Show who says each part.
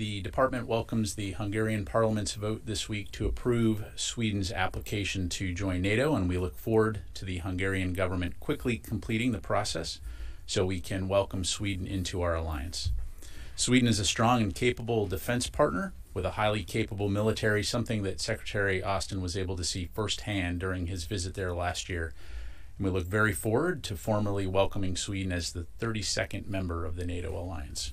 Speaker 1: the department welcomes the Hungarian Parliament's vote this week to approve Sweden's application to join NATO, and we look forward to the Hungarian government quickly completing the process so we can welcome Sweden into our alliance. Sweden is a strong and capable defense partner with a highly capable military, something that Secretary Austin was able to see firsthand during his visit there last year. And we look very forward to formally welcoming Sweden as the 32nd member of the NATO alliance.